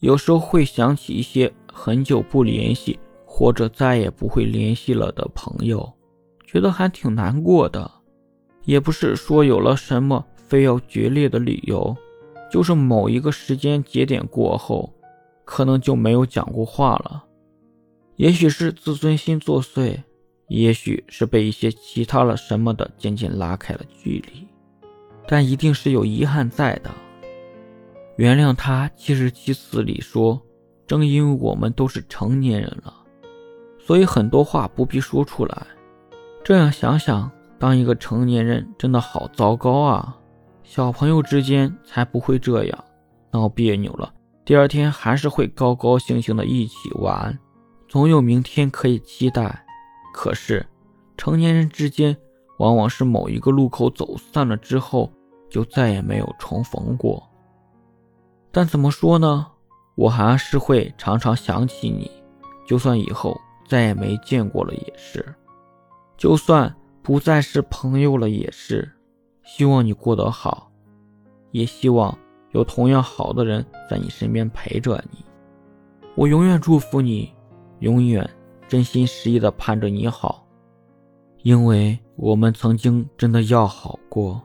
有时候会想起一些很久不联系或者再也不会联系了的朋友，觉得还挺难过的。也不是说有了什么非要决裂的理由，就是某一个时间节点过后，可能就没有讲过话了。也许是自尊心作祟，也许是被一些其他了什么的渐渐拉开了距离，但一定是有遗憾在的。原谅他七十七次里说：“正因为我们都是成年人了，所以很多话不必说出来。”这样想想，当一个成年人真的好糟糕啊！小朋友之间才不会这样，闹别扭了，第二天还是会高高兴兴的一起玩，总有明天可以期待。可是，成年人之间往往是某一个路口走散了之后，就再也没有重逢过。但怎么说呢？我还是会常常想起你，就算以后再也没见过了也是，就算不再是朋友了也是。希望你过得好，也希望有同样好的人在你身边陪着你。我永远祝福你，永远真心实意的盼着你好，因为我们曾经真的要好过。